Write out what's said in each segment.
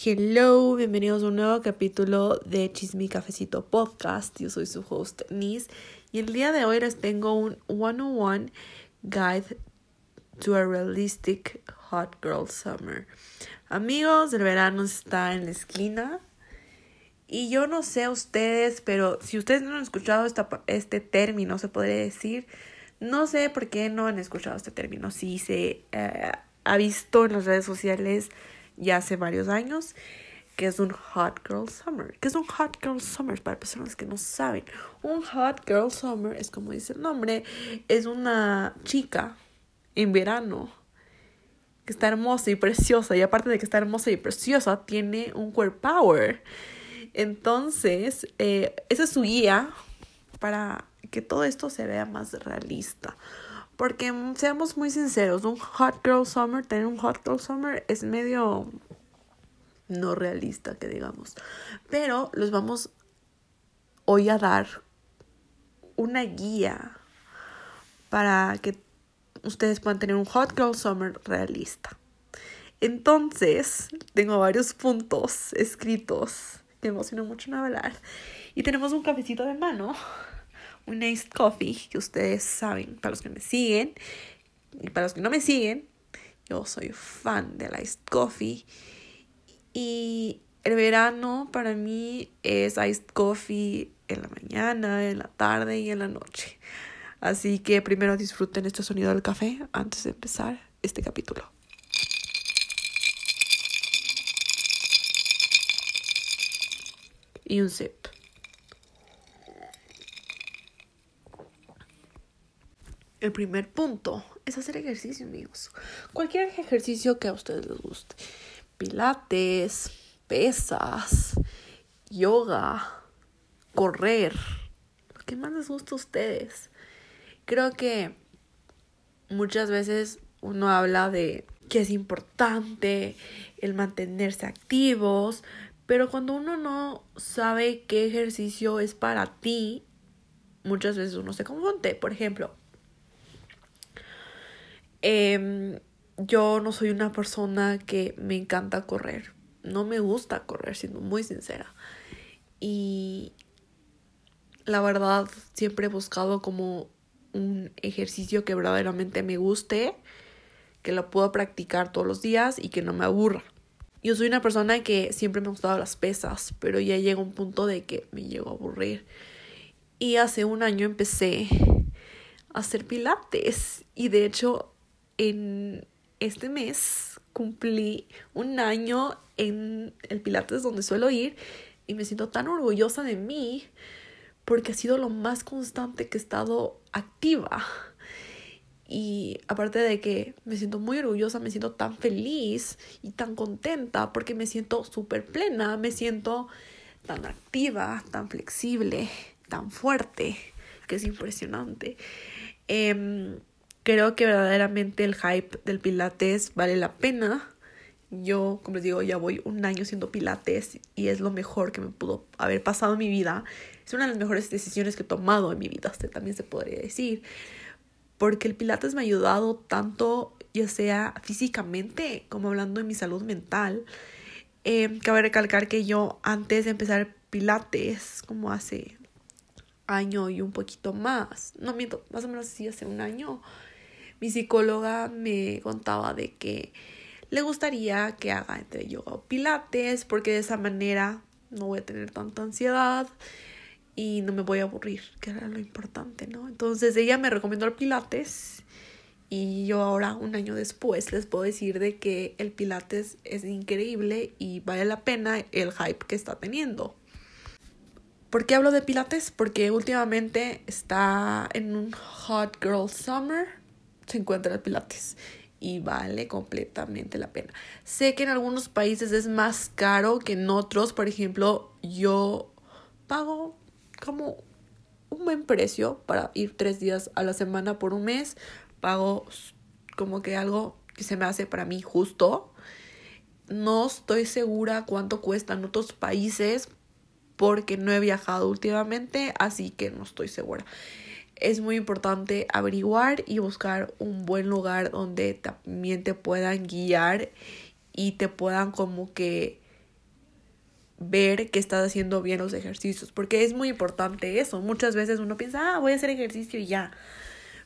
Hello, bienvenidos a un nuevo capítulo de Chisme Cafecito Podcast. Yo soy su host Nis y el día de hoy les tengo un 101 Guide to a Realistic Hot Girl Summer. Amigos, el verano está en la esquina y yo no sé ustedes, pero si ustedes no han escuchado este término, se podría decir, no sé por qué no han escuchado este término. Si se eh, ha visto en las redes sociales ya hace varios años, que es un Hot Girl Summer. ¿Qué es un Hot Girl Summer? Para personas que no saben, un Hot Girl Summer es como dice el nombre, es una chica en verano que está hermosa y preciosa y aparte de que está hermosa y preciosa, tiene un core power. Entonces, eh, esa es su guía para que todo esto se vea más realista. Porque seamos muy sinceros, un hot girl summer, tener un hot girl summer es medio no realista, que digamos. Pero los vamos hoy a dar una guía para que ustedes puedan tener un hot girl summer realista. Entonces, tengo varios puntos escritos que me emocionan mucho en hablar. Y tenemos un cafecito de mano un iced coffee, que ustedes saben, para los que me siguen y para los que no me siguen, yo soy fan del iced coffee. Y el verano para mí es iced coffee en la mañana, en la tarde y en la noche. Así que primero disfruten este sonido del café antes de empezar este capítulo. Y un sip. El primer punto es hacer ejercicio, amigos. Cualquier ejercicio que a ustedes les guste. Pilates, pesas, yoga, correr. Lo que más les gusta a ustedes. Creo que muchas veces uno habla de que es importante el mantenerse activos, pero cuando uno no sabe qué ejercicio es para ti, muchas veces uno se confunde. Por ejemplo, Em, yo no soy una persona que me encanta correr. No me gusta correr, siendo muy sincera. Y la verdad, siempre he buscado como un ejercicio que verdaderamente me guste, que lo puedo practicar todos los días y que no me aburra. Yo soy una persona que siempre me ha gustado las pesas, pero ya llega un punto de que me llego a aburrir. Y hace un año empecé a hacer pilates y de hecho en este mes cumplí un año en el Pilates donde suelo ir y me siento tan orgullosa de mí porque ha sido lo más constante que he estado activa. Y aparte de que me siento muy orgullosa, me siento tan feliz y tan contenta porque me siento súper plena, me siento tan activa, tan flexible, tan fuerte, que es impresionante. Eh, Creo que verdaderamente el hype del pilates vale la pena. Yo, como les digo, ya voy un año haciendo pilates y es lo mejor que me pudo haber pasado en mi vida. Es una de las mejores decisiones que he tomado en mi vida, también se podría decir. Porque el pilates me ha ayudado tanto, ya sea físicamente como hablando de mi salud mental. Eh, cabe recalcar que yo antes de empezar pilates, como hace año y un poquito más, no miento, más o menos así hace un año, mi psicóloga me contaba de que le gustaría que haga entre yoga o pilates porque de esa manera no voy a tener tanta ansiedad y no me voy a aburrir, que era lo importante, ¿no? Entonces ella me recomendó el pilates y yo ahora, un año después, les puedo decir de que el pilates es increíble y vale la pena el hype que está teniendo. ¿Por qué hablo de pilates? Porque últimamente está en un hot girl summer se encuentra el Pilates y vale completamente la pena. Sé que en algunos países es más caro que en otros, por ejemplo, yo pago como un buen precio para ir tres días a la semana por un mes, pago como que algo que se me hace para mí justo. No estoy segura cuánto cuesta en otros países porque no he viajado últimamente, así que no estoy segura es muy importante averiguar y buscar un buen lugar donde también te puedan guiar y te puedan como que ver que estás haciendo bien los ejercicios, porque es muy importante eso. Muchas veces uno piensa, ah, voy a hacer ejercicio y ya.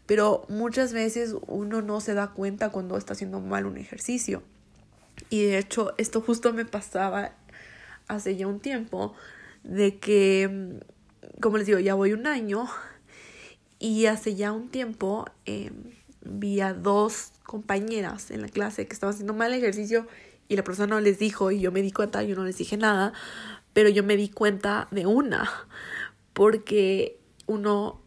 Pero muchas veces uno no se da cuenta cuando está haciendo mal un ejercicio. Y de hecho, esto justo me pasaba hace ya un tiempo, de que, como les digo, ya voy un año y hace ya un tiempo em, vi a dos compañeras en la clase que estaban haciendo mal ejercicio y la persona no les dijo y yo me di cuenta, yo no les dije nada, pero yo me di cuenta de una, porque uno,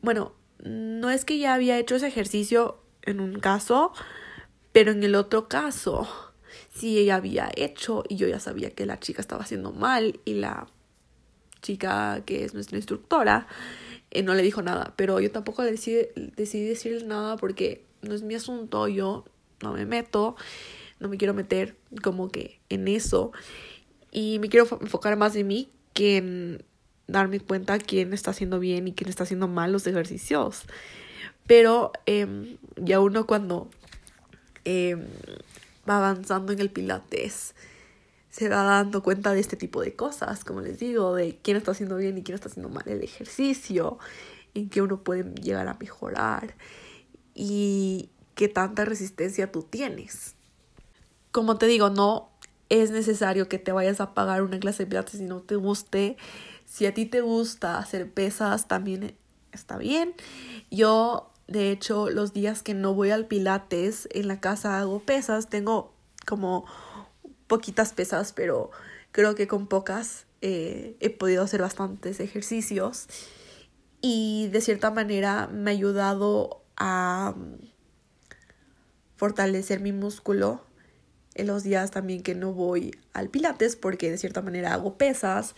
bueno, no es que ya había hecho ese ejercicio en un caso, pero en el otro caso sí ella había hecho y yo ya sabía que la chica estaba haciendo mal y la chica que es nuestra instructora eh, no le dijo nada, pero yo tampoco decidí, decidí decirle nada porque no es mi asunto, yo no me meto, no me quiero meter como que en eso y me quiero enfocar más en mí que en darme cuenta quién está haciendo bien y quién está haciendo mal los ejercicios. Pero eh, ya uno cuando eh, va avanzando en el pilates, se va dando cuenta de este tipo de cosas, como les digo, de quién está haciendo bien y quién está haciendo mal el ejercicio, en qué uno puede llegar a mejorar y qué tanta resistencia tú tienes. Como te digo, no es necesario que te vayas a pagar una clase de pilates si no te guste. Si a ti te gusta hacer pesas, también está bien. Yo, de hecho, los días que no voy al pilates en la casa hago pesas. Tengo como poquitas pesas, pero creo que con pocas eh, he podido hacer bastantes ejercicios. Y de cierta manera me ha ayudado a mm, fortalecer mi músculo en los días también que no voy al pilates porque de cierta manera hago pesas.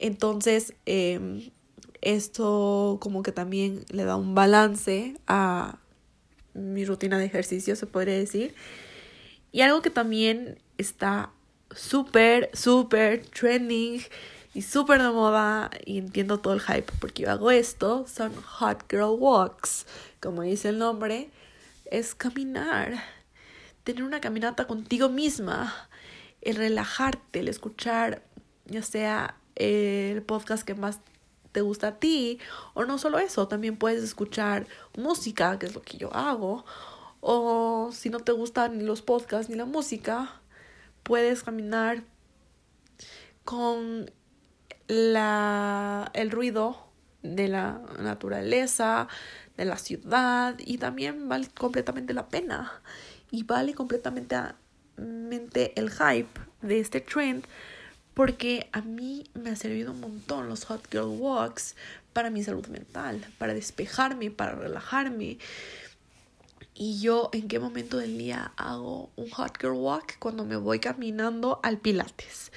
Entonces em, esto como que también le da un balance a mi rutina de ejercicio se podría decir. Y algo que también está súper, súper trending y súper de moda y entiendo todo el hype porque yo hago esto, son hot girl walks, como dice el nombre, es caminar, tener una caminata contigo misma, el relajarte, el escuchar ya sea el podcast que más te gusta a ti o no solo eso, también puedes escuchar música, que es lo que yo hago, o si no te gustan ni los podcasts ni la música, puedes caminar con la, el ruido de la naturaleza, de la ciudad y también vale completamente la pena. Y vale completamente el hype de este trend porque a mí me ha servido un montón los hot girl walks para mi salud mental, para despejarme, para relajarme, y yo en qué momento del día hago un hot girl walk cuando me voy caminando al pilates.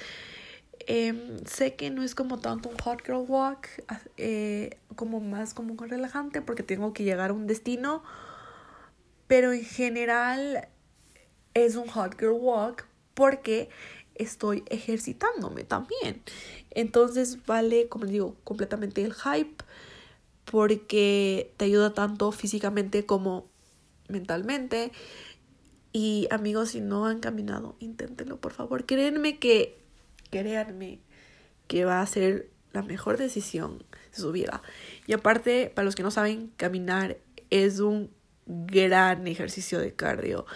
Em, sé que no es como tanto un hot girl walk, eh, como más como un relajante porque tengo que llegar a un destino, pero en general es un hot girl walk porque estoy ejercitándome también. Entonces vale, como digo, completamente el hype porque te ayuda tanto físicamente como mentalmente. Y amigos, si no han caminado, inténtenlo, por favor. Créanme que, créanme que va a ser la mejor decisión de su vida. Y aparte, para los que no saben, caminar es un gran ejercicio de cardio.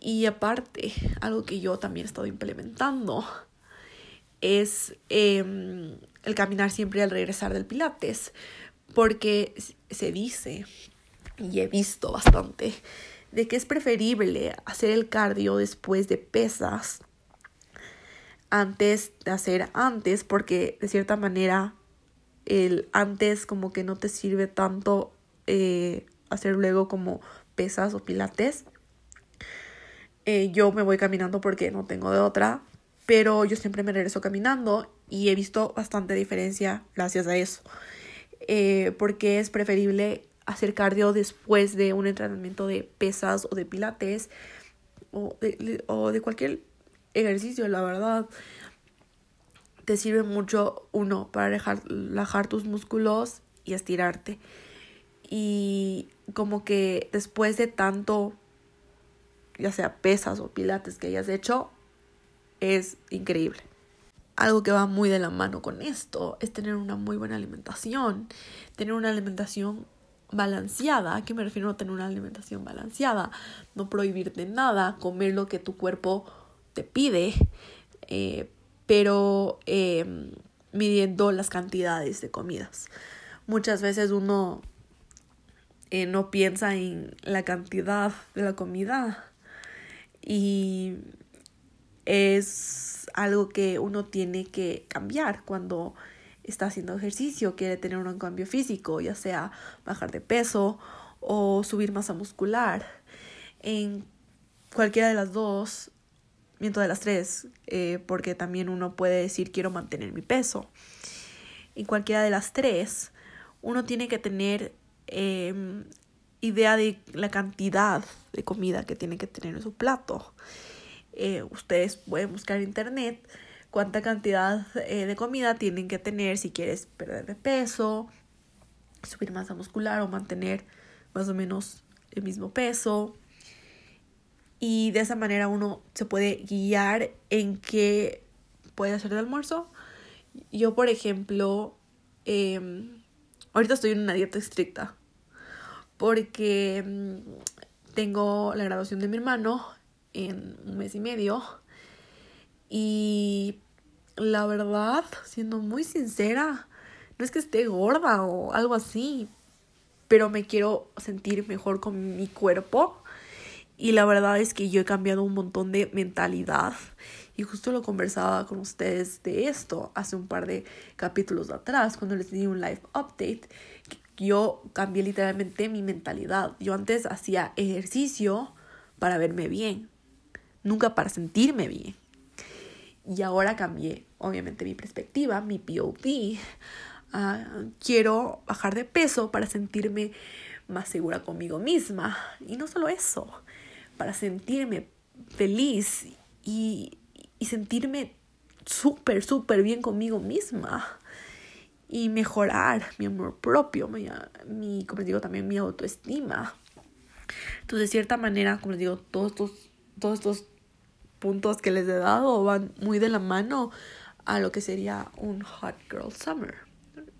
Y aparte, algo que yo también he estado implementando es em, el caminar siempre al regresar del pilates. Porque se dice y he visto bastante, de que es preferible hacer el cardio después de pesas antes de hacer antes, porque de cierta manera el antes como que no te sirve tanto eh, hacer luego como pesas o pilates. Eh, yo me voy caminando porque no tengo de otra, pero yo siempre me regreso caminando y he visto bastante diferencia gracias a eso. Eh, porque es preferible hacer cardio después de un entrenamiento de pesas o de pilates o de, cualquier ejercicio, la verdad. Te sirve mucho, uno, para relajar tus músculos y estirarte. Y como que después de tanto, ya sea pesas o pilates que hayas hecho, es increíble. algo que va muy de la mano con esto es tener una muy buena alimentación, tener una alimentación balanceada. ¿A qué me refiero a tener una alimentación balanceada? No prohibirte nada, comer lo que tu cuerpo te pide, eh, pero eh, midiendo las cantidades de comidas. Muchas veces uno eh, no piensa en la cantidad de la comida y es algo que uno tiene que cambiar cuando está haciendo ejercicio, quiere tener un cambio físico, ya sea bajar de peso o subir masa muscular. En cualquiera de las dos, miento de las tres, eh, porque también uno puede decir quiero mantener mi peso. En cualquiera de las tres, uno tiene que tener em, idea de la cantidad de comida que tiene que tener en su plato. Eh, ustedes pueden buscar internet cuánta cantidad eh, de comida tienen que tener si quieres perder de peso, subir masa muscular o mantener más o menos el mismo peso. Y de esa manera uno se puede guiar en qué puede hacer de almuerzo. Yo, por ejemplo, em, ahorita estoy en una dieta estricta porque mm, tengo la graduación de mi hermano en un mes y medio y la verdad, siendo muy sincera, no es que esté gorda o algo así, pero me quiero sentir mejor con mi cuerpo. Y la verdad es que yo he cambiado un montón de mentalidad. Y justo lo conversaba con ustedes de esto hace un par de capítulos atrás, cuando les di un live update. Yo cambié literalmente mi mentalidad. Yo antes hacía ejercicio para verme bien, nunca para sentirme bien. Y ahora cambié, obviamente, mi perspectiva, mi POV. Ah, quiero bajar de peso para sentirme más segura conmigo misma. Y no solo eso, para sentirme feliz y, y sentirme súper, súper bien conmigo misma. Y mejorar mi amor propio, mi, mi, como les digo, también mi autoestima. Entonces, de cierta manera, como les digo, todos estos, todos estos puntos que les he dado van muy de la mano a lo que sería un hot girl summer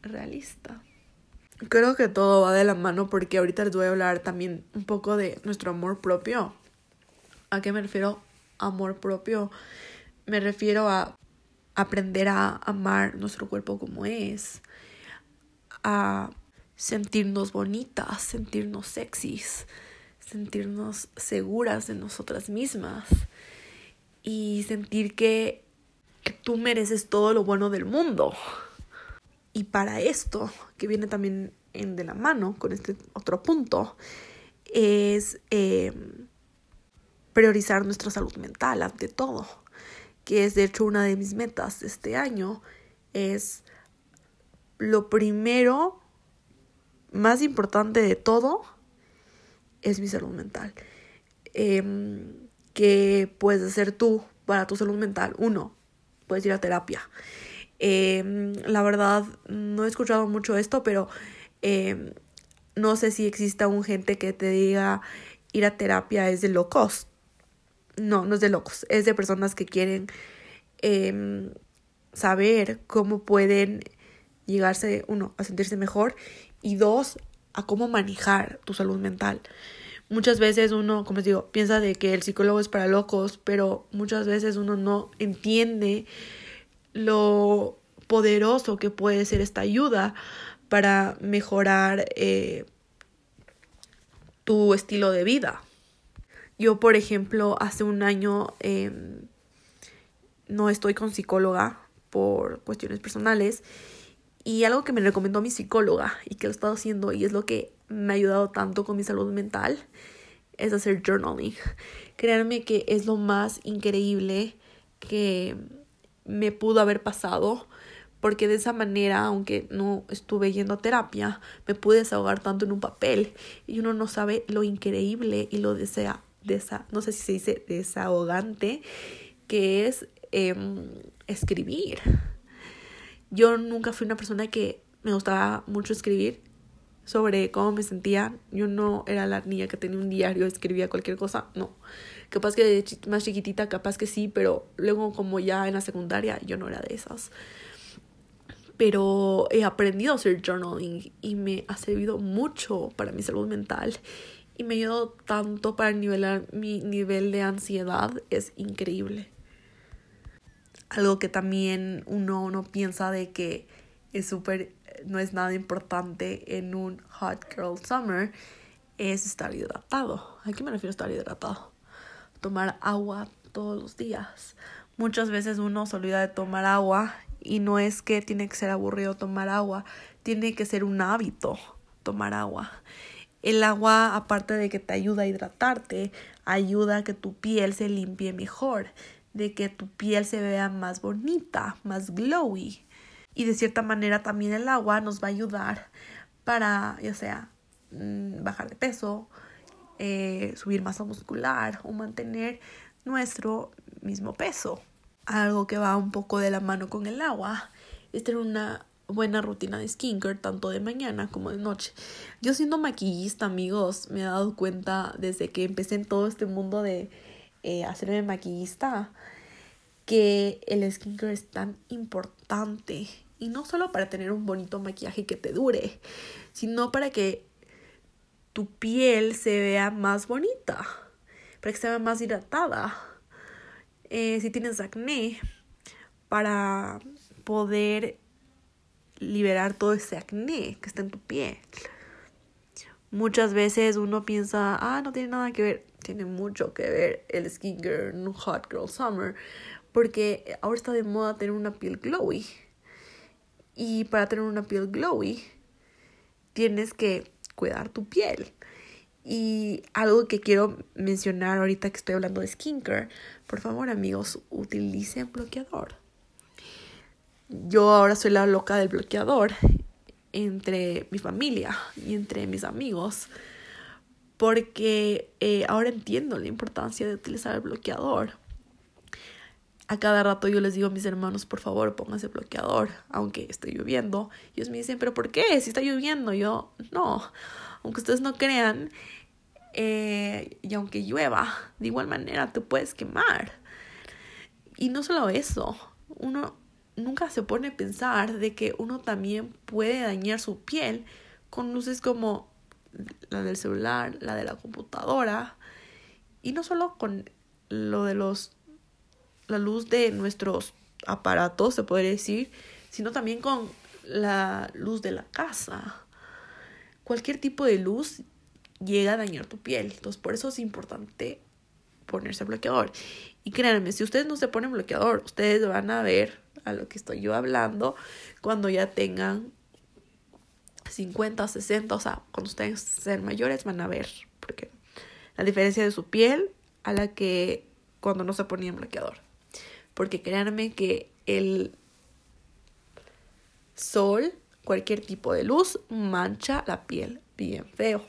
realista. Creo que todo va de la mano porque ahorita les voy a hablar también un poco de nuestro amor propio. ¿A qué me refiero? Amor propio. Me refiero a aprender a amar nuestro cuerpo como es, a sentirnos bonitas, sentirnos sexys, sentirnos seguras de nosotras mismas y sentir que, tú mereces todo lo bueno del mundo. Y para esto, que viene también en de la mano con este otro punto, es em, priorizar nuestra salud mental ante todo, que es de hecho una de mis metas de este año, es lo primero, más importante de todo, es mi salud mental. Eh, ¿Qué puedes hacer tú para tu salud mental? Uno, puedes ir a terapia. Em, la verdad, no he escuchado mucho esto, pero em, no sé si exista un gente que te diga ir a terapia es de locos. No, no es de locos, es de personas que quieren em, saber cómo pueden llegarse, uno, a sentirse mejor y dos, a cómo manejar tu salud mental. Muchas veces uno, como les digo, piensa de que el psicólogo es para locos, pero muchas veces uno no entiende lo poderoso que puede ser esta ayuda para mejorar eh, tu estilo de vida. Yo, por ejemplo, hace un año em, no estoy con psicóloga por cuestiones personales y algo que me recomendó mi psicóloga y que lo he estado haciendo y es lo que me ha ayudado tanto con mi salud mental es hacer journaling. Créanme que es lo más increíble que me pudo haber pasado porque de esa manera, aunque no estuve yendo a terapia, me pude desahogar tanto en un papel y uno no sabe lo increíble y lo desea, desa, no sé si se dice desahogante, que es em, escribir. Yo nunca fui una persona que me gustaba mucho escribir, sobre cómo me sentía. Yo no era la niña que tenía un diario, escribía cualquier cosa, no. Capaz que de más chiquitita, capaz que sí, pero luego como ya en la secundaria yo no era de esas. Pero he aprendido a hacer journaling y me ha servido mucho para mi salud mental y me ayudó tanto para nivelar mi nivel de ansiedad. Es increíble. Algo que también uno no piensa de que es súper, no es nada importante en un hot girl summer es estar hidratado. ¿A qué me refiero a estar hidratado? Tomar agua todos los días. Muchas veces uno se olvida de tomar agua y no es que tiene que ser aburrido tomar agua, tiene que ser un hábito tomar agua. El agua, aparte de que te ayuda a hidratarte, ayuda a que tu piel se limpie mejor, de que tu piel se vea más bonita, más glowy. Y de cierta manera también el agua nos va a ayudar para, ya sea, mm, bajar de peso, eh, subir masa muscular o mantener nuestro mismo peso. Algo que va un poco de la mano con el agua es tener una buena rutina de skincare, tanto de mañana como de noche. Yo siendo maquillista, amigos, me he dado cuenta desde que empecé en todo este mundo de eh, hacerme maquillista, que el skincare es tan importante. Y no solo para tener un bonito maquillaje que te dure, sino para que tu piel se vea más bonita, para que se vea más hidratada. Eh, si tienes acné, para poder liberar todo ese acné que está en tu piel. Muchas veces uno piensa, ah, no tiene nada que ver. Tiene mucho que ver el skincare en Hot Girl Summer. Porque ahora está de moda tener una piel glowy. Y para tener una piel glowy, tienes que cuidar tu piel. Y algo que quiero mencionar ahorita que estoy hablando de skincare, por favor amigos, utilicen bloqueador yo ahora soy la loca del bloqueador entre mi familia y entre mis amigos porque eh, ahora entiendo la importancia de utilizar el bloqueador. A cada rato yo les digo a mis hermanos, por favor, pónganse bloqueador, aunque esté lloviendo. Y ellos me dicen, pero ¿por qué? Si está lloviendo. Yo, no, aunque ustedes no crean, eh, y aunque llueva, de igual manera te puedes quemar. Y no solo eso, uno nunca se pone a pensar de que uno también puede dañar su piel con luces como la del celular, la de la computadora y no solo con lo de los la luz de nuestros aparatos, se podría decir, sino también con la luz de la casa. Cualquier tipo de luz llega a dañar tu piel. Entonces, por eso es importante ponerse bloqueador. Y créanme, si ustedes no se ponen bloqueador, ustedes van a ver a lo que estoy yo hablando cuando ya tengan 50, 60, o sea, cuando ustedes sean mayores van a ver, porque la diferencia de su piel a la que cuando no se ponía bloqueador. Porque créanme que el sol, cualquier tipo de luz, mancha la piel bien feo.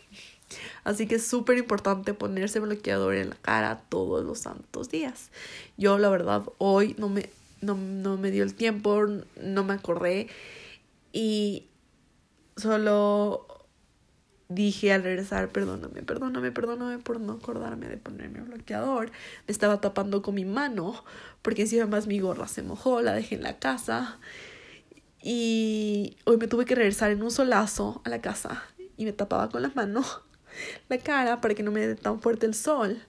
Así que es súper importante ponerse bloqueador en la cara todos los santos días. Yo la verdad hoy no me no, no me dio el tiempo, no me acordé y solo dije al regresar, perdóname, perdóname, perdóname por no acordarme de ponerme bloqueador. Me estaba tapando con mi mano porque encima más mi gorra se mojó, la dejé en la casa. Y hoy me tuve que regresar en un solazo a la casa y me tapaba con la mano la cara para que no me dé tan fuerte el sol.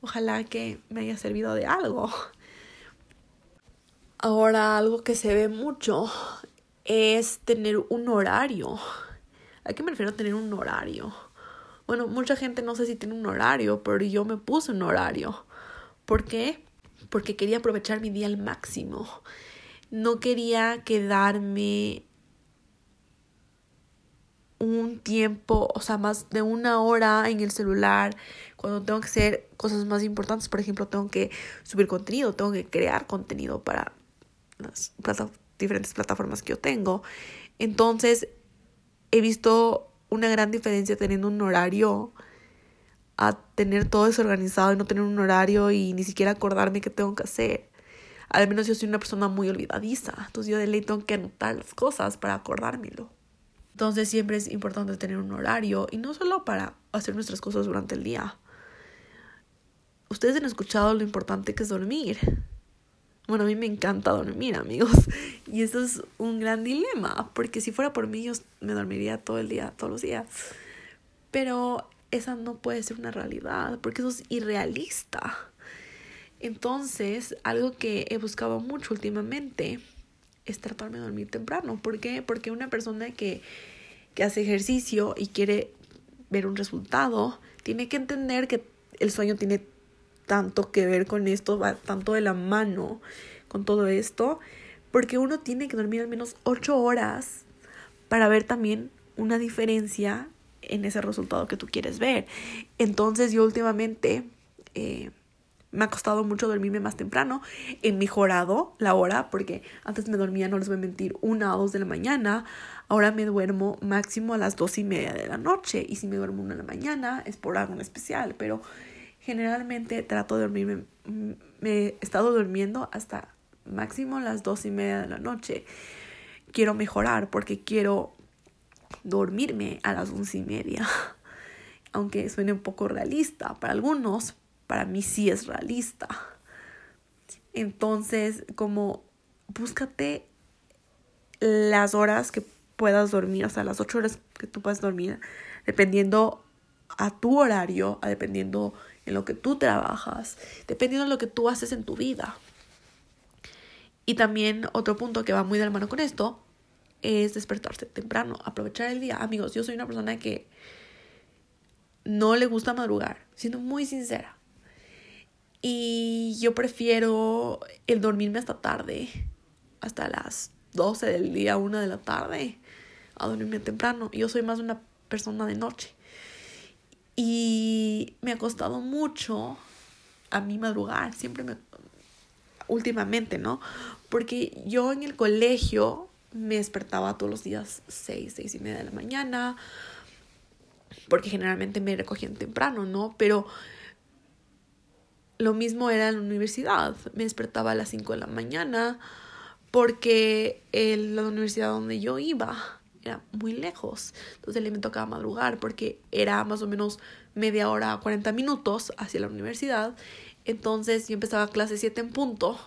Ojalá que me haya servido de algo. Ahora algo que se ve mucho es tener un horario. ¿A qué me refiero a tener un horario? Bueno, mucha gente no sé si tiene un horario, pero yo me puse un horario. ¿Por qué? Porque quería aprovechar mi día al máximo. No quería quedarme un tiempo, o sea, más de una hora en el celular, cuando tengo que hacer cosas más importantes, por ejemplo, tengo que subir contenido, tengo que crear contenido para las diferentes plataformas que yo tengo. Entonces, he visto una gran diferencia teniendo un horario a tener todo desorganizado y no tener un horario y ni siquiera acordarme qué tengo que hacer. Al menos yo soy una persona muy olvidadiza, entonces yo de ley tengo que anotar las cosas para acordármelo. Entonces siempre es importante tener un horario y no solo para hacer nuestras cosas durante el día. Ustedes han escuchado lo importante que es dormir. Bueno, a mí me encanta dormir, amigos. Y eso es un gran dilema, porque si fuera por mí, yo me dormiría todo el día, todos los días. Pero esa no puede ser una realidad, porque eso es irrealista. Entonces, algo que he buscado mucho últimamente es tratarme de dormir temprano. ¿Por qué? Porque una persona que, que hace ejercicio y quiere ver un resultado, tiene que entender que el sueño tiene tanto que ver con esto, va tanto de la mano con todo esto, porque uno tiene que dormir al menos ocho horas para ver también una diferencia en ese resultado que tú quieres ver. Entonces yo últimamente eh, me ha costado mucho dormirme más temprano. He mejorado la hora porque antes me dormía, no les voy a mentir, una o dos de la mañana. Ahora me duermo máximo a las dos y media de la noche. Y si me duermo una de la mañana es por algo en especial. Pero generalmente trato de dormirme. Me he estado durmiendo hasta máximo las dos y media de la noche. Quiero mejorar porque quiero dormirme a las once y media. Aunque suene un poco realista para algunos, para mí sí es realista. Entonces, como búscate las horas que puedas dormir, o sea, las ocho horas que tú puedas dormir, dependiendo a tu horario, dependiendo en lo que tú trabajas, dependiendo de lo que tú haces en tu vida. Y también otro punto que va muy de la mano con esto es despertarse temprano, aprovechar el día. Amigos, yo soy una persona que no le gusta madrugar, siendo muy sincera. Y yo prefiero el dormirme hasta tarde, hasta las 12 del día, 1 de la tarde, a dormirme temprano. Yo soy más una persona de noche. Y me ha costado mucho a mí madrugar, siempre me... últimamente, ¿no? Porque yo en el colegio me despertaba todos los días 6, 6 y media de la mañana, porque generalmente me recogían temprano, ¿no? Pero lo mismo era en la universidad. Me despertaba a las 5 de la mañana porque la universidad donde yo iba era muy lejos. Entonces me tocaba madrugar porque era más o menos media hora, 40 minutos hacia la universidad. Entonces yo empezaba clase 7 en punto.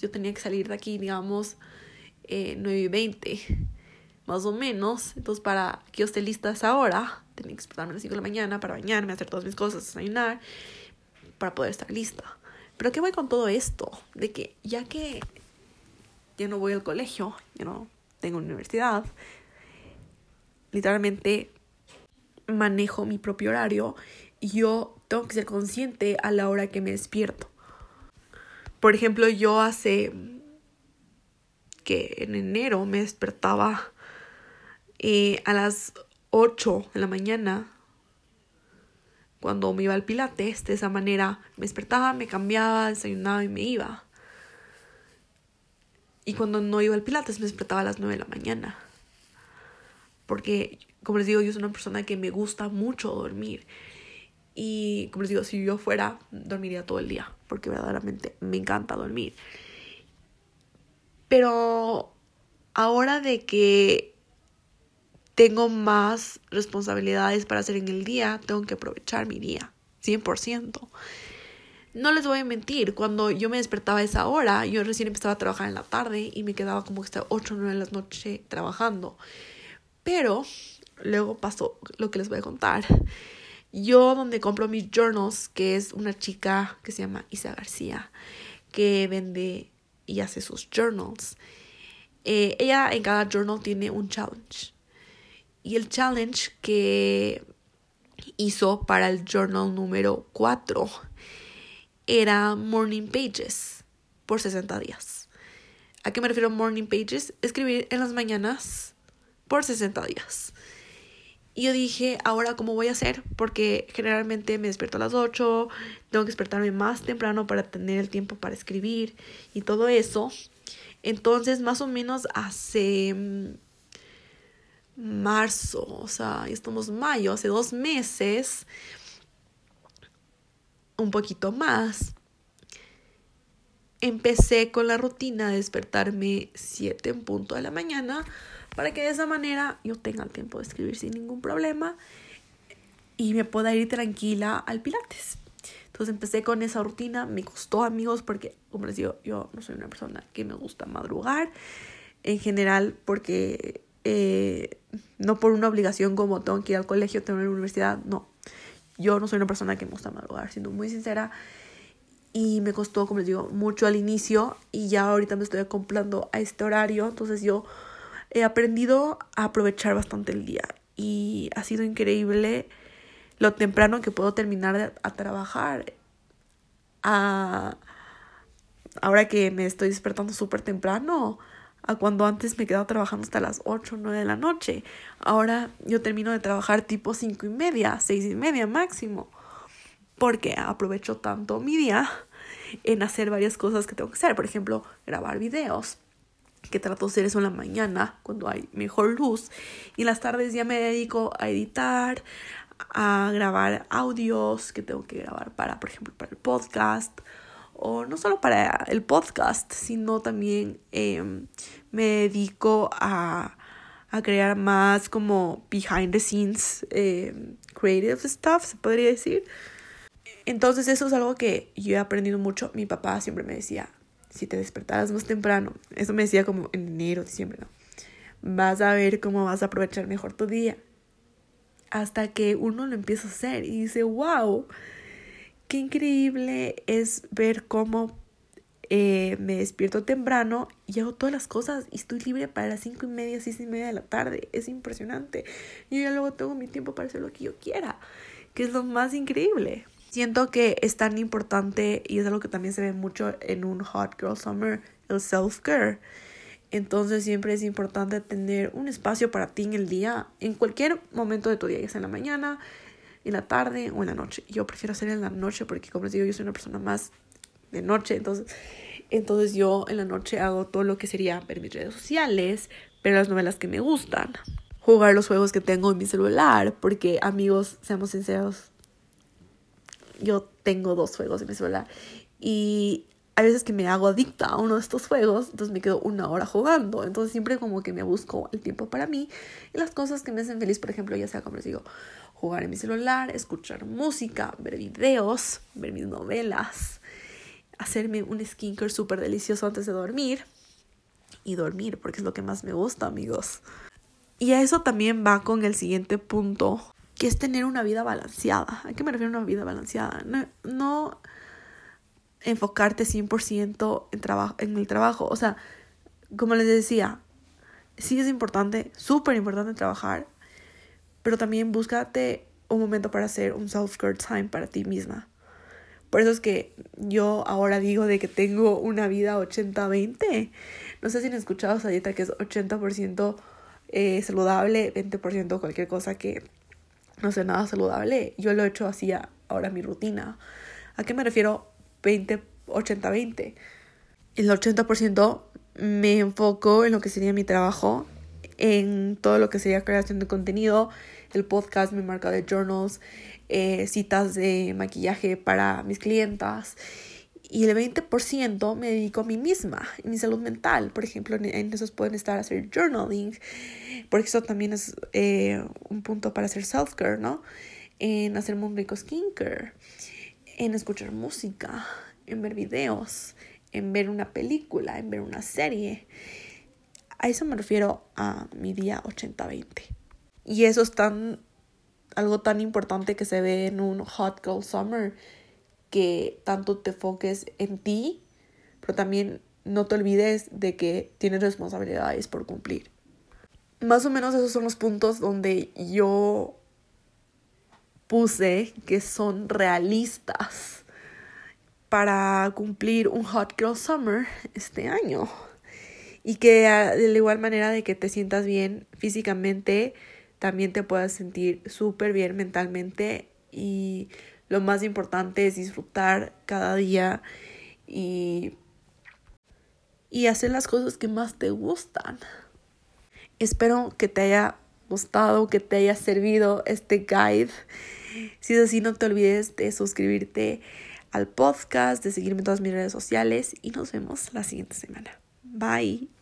yo tenía que salir de aquí, digamos, eh, 9 y 20, más o menos. Entonces para que yo esté lista a esa hora, tenía que despertarme a las 5 de la mañana para bañarme, hacer todas mis cosas, desayunar para poder estar lista. Pero ¿qué voy con todo esto? De que ya que ya no voy al colegio, ya no tengo universidad, literalmente manejo mi propio horario y yo tengo que ser consciente a la hora que me despierto. Por ejemplo, yo hace que en enero me despertaba eh, a las 8 de la mañana cuando me iba al pilates, de esa manera me despertaba, me cambiaba, desayunaba y me iba. Y cuando no iba al pilates me despertaba a las 9 de la mañana. Porque, como les digo, yo soy una persona que me gusta mucho dormir. Y, como les digo, si yo fuera, dormiría todo el día. Porque verdaderamente me encanta dormir. Pero ahora de que tengo más responsabilidades para hacer en el día, tengo que aprovechar mi día, 100%. No les voy a mentir, cuando yo me despertaba a esa hora, yo recién empezaba a trabajar en la tarde y me quedaba como hasta 8 o 9 de la noche trabajando. Pero luego pasó lo que les voy a contar. Yo donde compro mis journals, que es una chica que se llama Isa García, que vende y hace sus journals. Eh, ella en cada journal tiene un challenge. Y el challenge que hizo para el journal número 4 era Morning Pages por 60 días. ¿A qué me refiero Morning Pages? Escribir en las mañanas por 60 días. Y yo dije, ahora cómo voy a hacer, porque generalmente me despierto a las 8, tengo que despertarme más temprano para tener el tiempo para escribir y todo eso. Entonces, más o menos hace mm, marzo, o sea, estamos mayo, hace dos meses, un poquito más, empecé con la rutina de despertarme 7 en punto de la mañana para que de esa manera yo tenga el tiempo de escribir sin ningún problema y me pueda ir tranquila al Pilates. Entonces empecé con esa rutina, me costó amigos porque, como les digo, yo no soy una persona que me gusta madrugar en general porque eh, no por una obligación como tengo que ir al colegio, tengo que ir a la universidad, no. Yo no soy una persona que me gusta madrugar, siendo muy sincera. Y me costó, como les digo, mucho al inicio y ya ahorita me estoy acoplando a este horario. Entonces yo he aprendido a aprovechar bastante el día y ha sido increíble lo temprano que puedo terminar a trabajar. Ahora que me estoy despertando súper temprano, a cuando antes me quedaba trabajando hasta las 8 o 9 de la noche. Ahora yo termino de trabajar tipo 5 y media, 6 y media máximo. Porque aprovecho tanto mi día en hacer varias cosas que tengo que hacer. Por ejemplo, grabar videos que trato de hacer eso en la mañana cuando hay mejor luz y en las tardes ya me dedico a editar, a grabar audios que tengo que grabar para, por ejemplo, para el podcast o no solo para el podcast, sino también em, me dedico a, a, crear más como behind the scenes em, creative stuff, se podría decir. Entonces eso es algo que yo he aprendido mucho. Mi papá siempre me decía, si te despertaras más temprano, eso me decía como en enero, diciembre, ¿no? Vas a ver cómo vas a aprovechar mejor tu día. Hasta que uno lo empieza a hacer y dice, wow, qué increíble es ver cómo eh, me despierto temprano y hago todas las cosas y estoy libre para las cinco y media, seis y media de la tarde. Es impresionante. Yo ya luego tengo mi tiempo para hacer lo que yo quiera, que es lo más increíble. Siento que es tan importante y es algo que también se ve mucho en un Hot Girl Summer, el self-care. Entonces siempre es importante tener un espacio para ti en el día, en cualquier momento de tu día, ya sea en la mañana, en la tarde o en la noche. Yo prefiero hacer en la noche porque como les digo, yo soy una persona más de noche, entonces, entonces yo en la noche hago todo lo que sería ver mis redes sociales, ver las novelas que me gustan, jugar los juegos que tengo en mi celular, porque amigos, seamos sinceros, yo tengo dos juegos en mi celular y hay veces que me hago adicta a uno de estos juegos, entonces me quedo una hora jugando, entonces siempre como que me busco el tiempo para mí y las cosas que me hacen feliz, por ejemplo, ya sea como les digo, jugar en mi celular, escuchar música, ver videos, ver mis novelas, hacerme un skincare súper delicioso antes de dormir y dormir, porque es lo que más me gusta, amigos. Y a eso también va con el siguiente punto, que es tener una vida balanceada. ¿A qué me refiero a una vida balanceada? No, enfocarte 100% en, en el trabajo. O sea, como les decía, sí es importante, súper importante trabajar, pero también búscate un momento para hacer un self-care time para ti misma. Por eso es que yo ahora digo de que tengo una vida 80-20. No sé si han escuchado esa que es 80% eh, saludable, 20% cualquier cosa que no sé, nada saludable. Yo lo he hecho así ahora mi rutina. ¿A qué me refiero 20, 80, 20? El 80% me enfoco en lo que sería mi trabajo, en todo lo que sería creación de contenido, el podcast, mi marca de journals, eh, citas de maquillaje para mis clientas y el 20% me dedico a mí misma, a mi salud mental. Por ejemplo, en esos pueden estar hacer journaling, porque eso también es eh, un punto para hacer self-care, ¿no? En hacer un rico skincare, en escuchar música, en ver videos, en ver una película, en ver una serie. A eso me refiero a mi día 80-20. Y eso es tan, algo tan importante que se ve en un Hot Girl Summer que tanto te enfoques en ti, pero también no te olvides de que tienes responsabilidades por cumplir. Más o menos esos son los puntos donde yo puse que son realistas para cumplir un Hot Girl Summer este año. Y que ah, de la igual manera de que te sientas bien físicamente, también te puedas sentir súper bien mentalmente y lo más importante es disfrutar cada día y, y hacer las cosas que más te gustan. Espero que te haya gustado, que te haya servido este guide. Si es así, no te olvides de suscribirte al podcast, de seguirme en todas mis redes sociales y nos vemos la siguiente semana. Bye.